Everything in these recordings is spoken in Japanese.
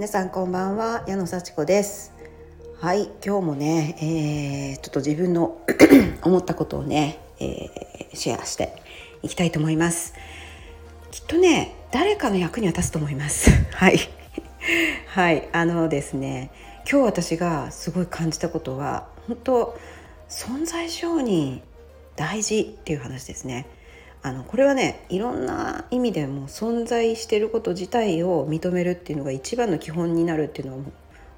皆さんこんばんは矢野幸子です。はい今日もね、えー、ちょっと自分の 思ったことをね、えー、シェアしていきたいと思います。きっとね誰かの役には立つと思います。はい。はいあのですね今日私がすごい感じたことは本当存在承認大事っていう話ですね。あのこれはねいろんな意味でも存在していること自体を認めるっていうのが一番の基本になるっていうのは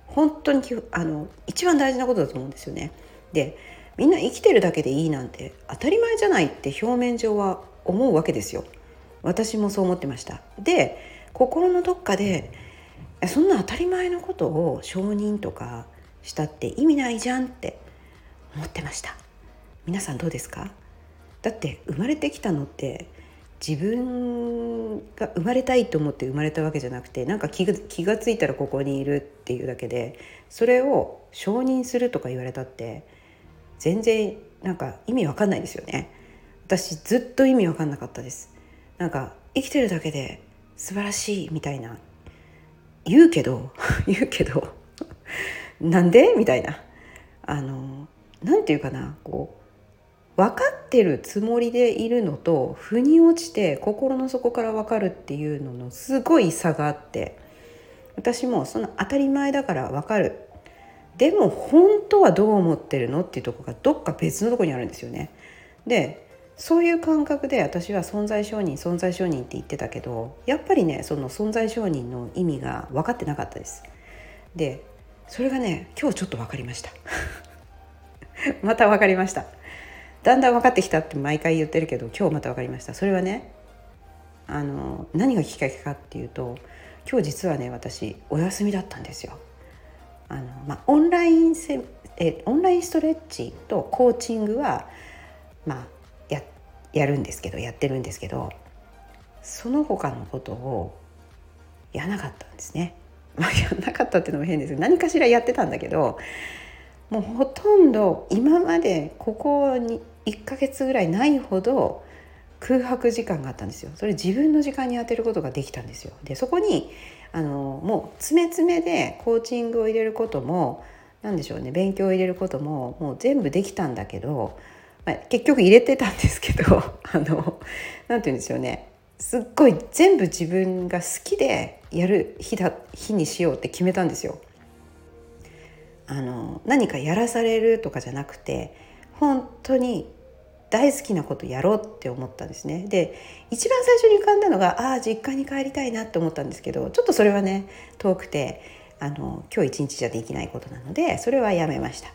本当にあの一番大事なことだと思うんですよね。でみんな生きてるだけでいいなんて当たり前じゃないって表面上は思うわけですよ。私もそう思ってました。で心のどっかでそんな当たり前のことを承認とかしたって意味ないじゃんって思ってました。皆さんどうですか？だって生まれてきたのって自分が生まれたいと思って生まれたわけじゃなくてなんか気が気が付いたらここにいるっていうだけでそれを承認するとか言われたって全然なんか意味わかんないですよね。私ずっと意味わかんなかったです。なんか生きてるだけで素晴らしいみたいな。言うけど 言うけど なんで？みたいな。あのなんて言うかな。分かってるつもりでいるのと腑に落ちて心の底から分かるっていうののすごい差があって私もその当たり前だから分かるでも本当はどう思ってるの？っていうとこがどっか別のとこにあるんですよね。でそういう感覚で私は存在承認存在承認って言ってたけどやっぱりねその存在承認の意味が分かってなかったです。でそれがね今日ちょっと分かりました。また分かりました。だんだん分かってきたって毎回言ってるけど今日また分かりましたそれはねあの何がきっかけかっていうと今日実はね私お休みだったんですよ。あのまあ、オンラインセえオンラインストレッチとコーチングは、まあ、ややるんですけどやってるんですけどその他のことをやなかったんですね。まあ、やらなかったっていうのも変ですけど何かしらやってたんだけどもうほとんど今までここに1ヶ月ぐらいないほど空白時間があったんですよ。それ自分の時間に当てることができたんですよ。でそこにあのもう詰め詰めでコーチングを入れることも何でしょうね勉強を入れることももう全部できたんだけど、まあ、結局入れてたんですけど あの何て言うんですよね。すっごい全部自分が好きでやる日だ日にしようって決めたんですよ。あの何かやらされるとかじゃなくて本当に大好きなことやろうって思ったんですね。で一番最初に浮かんだのがああ実家に帰りたいなって思ったんですけどちょっとそれはね遠くてあの今日一日じゃできないことなのでそれはやめました。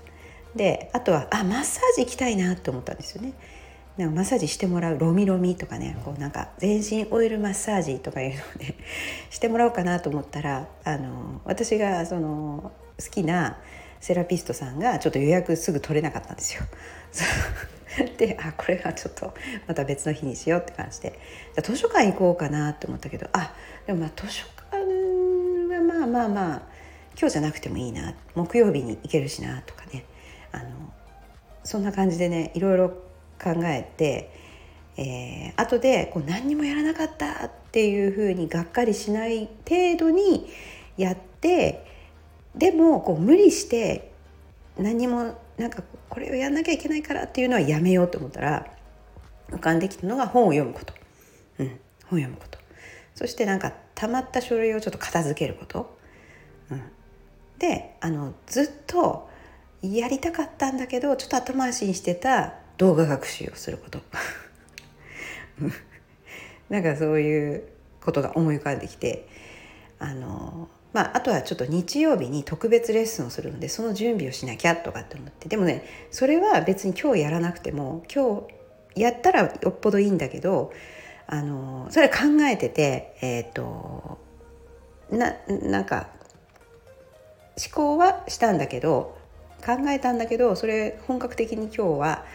であとはあマッサージ行きたいなって思ったんですよね。なんかマッサージしてもらうロミロミとかねこうなんか全身オイルマッサージとかいうのをねしてもらおうかなと思ったらあの私がその好きなセラピストさんがちょっと予約すぐ取れなかったんですよ。であこれはちょっとまた別の日にしようって感じで。じゃ図書館行こうかなって思ったけどあでもまあ図書館はまあまあまあ今日じゃなくてもいいな。木曜日に行けるしなとかね。あのそんな感じでねいろいろ考えて、えー、後でこう何にもやらなかったっていうふうにがっかりしない程度にやってでもこう無理して何もなんかこれをやんなきゃいけないからっていうのはやめようと思ったら浮かんできたのが本を読むこと、うん、本を読むこと。そしてなんかたまった書類をちょっと片付けること、うん、であのずっとやりたかったんだけどちょっと後回しにしてた動画学習をすること。なんかそういうことが思い浮かんできてあのまあ、あとはちょっと日曜日に特別レッスンをするのでその準備をしなきゃとかって思ってでもねそれは別に今日やらなくても今日やったらよっぽどいいんだけどあのそれ考えててえっ、ー、とななんか思考はしたんだけど考えたんだけどそれ本格的に今日は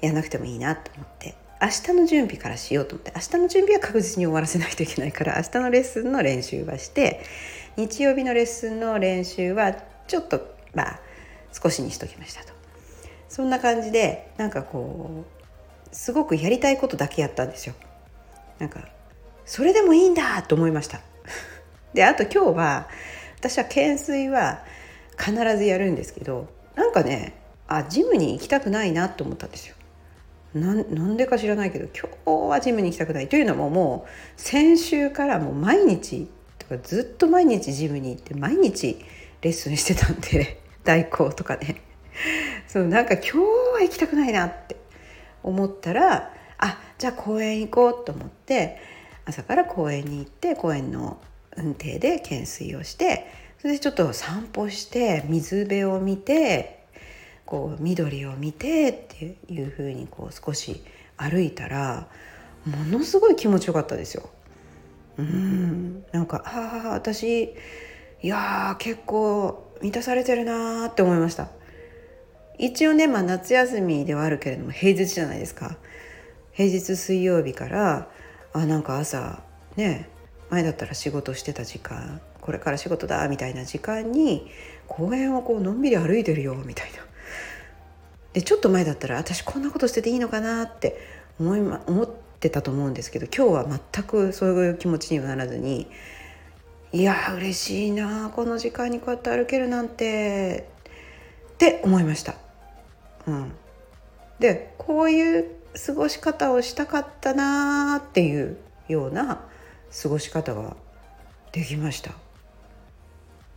やらなくてもいいなと思って。明日の準備からしようと思って明日の準備は確実に終わらせないといけないから明日のレッスンの練習はして日曜日のレッスンの練習はちょっとまあ少しにしときましたと。そんな感じでなんかこうすごくやりたいことだけやったんですよ。なんかそれでもいいんだと思いました。であと今日は私は懸垂は必ずやるんですけどなんかねあジムに行きたくないなと思ったんですよ。なんでか知らないけど今日はジムに行きたくないというのももう先週からもう毎日とかずっと毎日ジムに行って毎日レッスンしてたんで 代行とかね。そうなんか今日は行きたくないなって思ったらあじゃあ公園行こうと思って朝から公園に行って公園の運転で懸垂をしてそれでちょっと散歩して水辺を見てこう緑を見てっていうふうにこう少し歩いたらものすごい気持ちよかったですよ。うん。なんかああ私いや結構満たされてるなーって思いました。一応ね、まあ、夏休みではあるけれども平日じゃないですか。平日水曜日からあなんか朝ね前だったら仕事してた時間これから仕事だみたいな時間に公園をこうのんびり歩いてるよみたいな。でちょっと前だったら私こんなことしてていいのかなって思い、ま、思ってたと思うんですけど今日は全くそういう気持ちにはならずにいや嬉しいなこの時間にこうやって歩けるなんてって思いました。うん、でこういう過ごし方をしたかったなっていうような過ごし方ができました。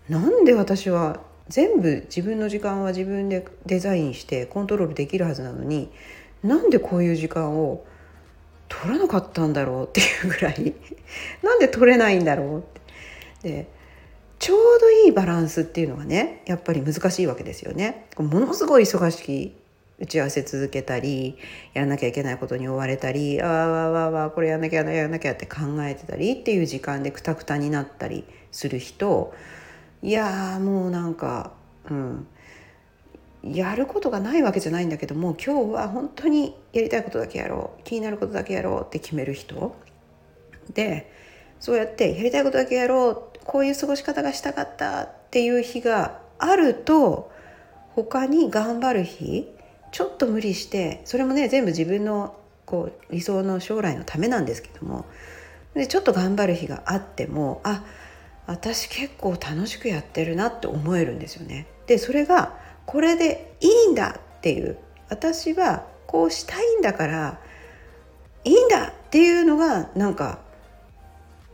なんで私は全部自分の時間は自分でデザインしてコントロールできるはずなのになんでこういう時間を取らなかったんだろうっていうぐらい なんで取れないんだろうってでちょうどいいバランスっていうのがねやっぱり難しいわけですよね。ものすごい忙しき打ち合わせ続けたりやらなきゃいけないことに追われたりああわわわこれやんなきゃやらなきゃって考えてたりっていう時間でくたくたになったりする人いやもうなんかうん。やることがないわけじゃないんだけども今日は本当にやりたいことだけやろう。気になることだけやろうって決める人。でそうやってやりたいことだけやろう。こういう過ごし方がしたかったっていう日があると他に頑張る日ちょっと無理してそれもね全部自分のこう理想の将来のためなんですけども。でちょっと頑張る日があってもあ私結構楽しくやってるなって思えるんですよね。でそれがこれでいいんだっていう私はこうしたいんだからいいんだっていうのがなんか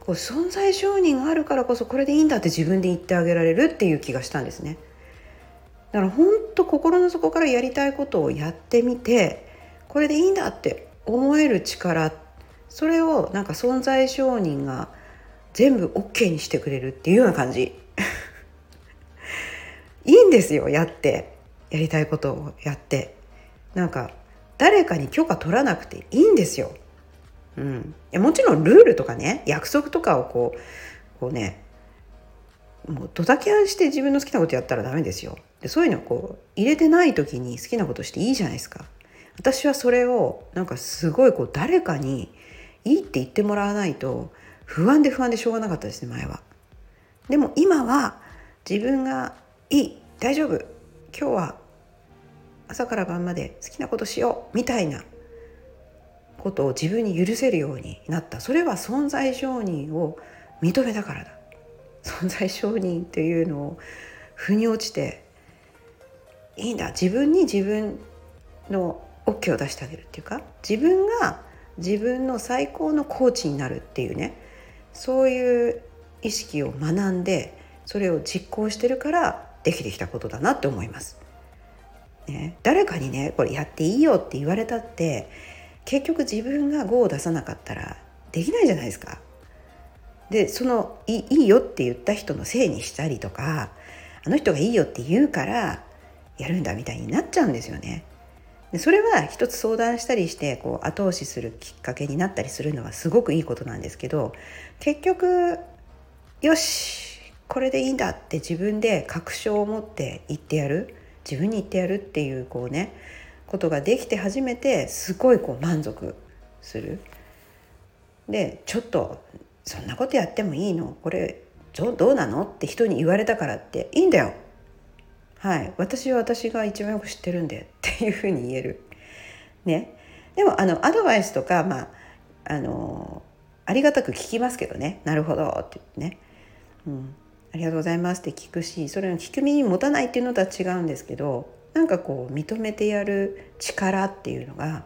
こう存在承認があるからこそこれでいいんだって自分で言ってあげられるっていう気がしたんですね。だから本当心の底からやりたいことをやってみてこれでいいんだって思える力それをなんか存在承認が全部 OK にしてくれるっていうような感じ。いいんですよやって。やりたいことをやって。なんか誰かに許可取らなくていいんですよ。うん、いやもちろんルールとかね約束とかをこうこうねもうドタキャンして自分の好きなことやったらダメですよ。でそういうのをこう入れてない時に好きなことしていいじゃないですか。私はそれをなんかすごいこう誰かにいいって言ってもらわないと不安で不安でしょうがなかったですね前は。でも今は自分がいい大丈夫今日は朝から晩まで好きなことしようみたいなことを自分に許せるようになった。それは存在承認を認めたからだ。存在承認っていうのを腑に落ちていいんだ。自分に自分の OK を出してあげるっていうか自分が自分の最高のコーチになるっていうねそういう意識を学んでそれを実行してるからできてきたことだなって思います。ね、誰かにねこれやっていいよって言われたって結局自分が5を出さなかったらできないじゃないですか。でそのいいよって言った人のせいにしたりとかあの人がいいよって言うからやるんだみたいになっちゃうんですよね。でそれは一つ相談したりしてこう後押しするきっかけになったりするのはすごくいいことなんですけど結局よしこれでいいんだって自分で確証を持って言ってやる自分に言ってやるっていうこうねことができて初めてすごいこう満足する。でちょっとそんなことやってもいいの？これどうなの？って人に言われたからっていいんだよ。はい私は私が一番よく知ってるんでっていうふうに言える。ね。でもあのアドバイスとかまああのありがたく聞きますけどねなるほどって言ってね。うんありがとうございますって聞くしそれの聞く耳持たないっていうのとは違うんですけどなんかこう認めてやる力っていうのが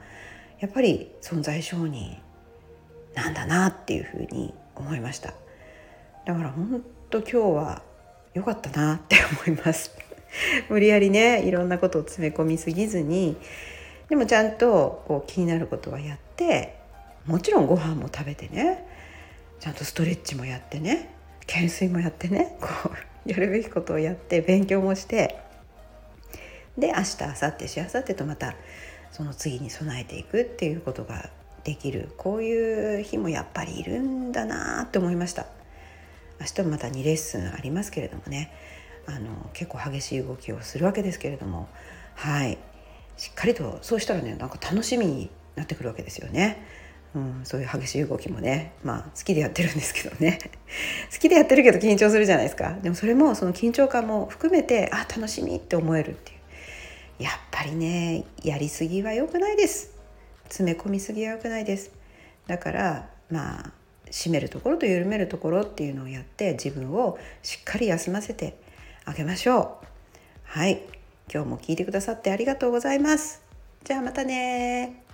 やっぱり存在承認なんだなっていうふうに思いましただから本当今日は良かったなって思います 無理やりねいろんなことを詰め込みすぎずにでもちゃんとこう気になることはやってもちろんご飯も食べてねちゃんとストレッチもやってね懸垂もやってねこうやるべきことをやって勉強もしてで明日明後日しあさってとまたその次に備えていくっていうことができるこういう日もやっぱりいるんだなって思いました。明日もまた2レッスンありますけれどもね。あの結構激しい動きをするわけですけれどもはい。しっかりとそうしたらねなんか楽しみになってくるわけですよね。うん、そういう激しい動きもねまあ好きでやってるんですけどね。好きでやってるけど緊張するじゃないですか。でもそれもその緊張感も含めてあ楽しみって思えるっていう。やっぱりねやりすぎは良くないです。詰め込みすぎは良くないです。だからまあ締めるところと緩めるところっていうのをやって自分をしっかり休ませてあげましょう。はい。今日も聞いてくださってありがとうございます。じゃあまたね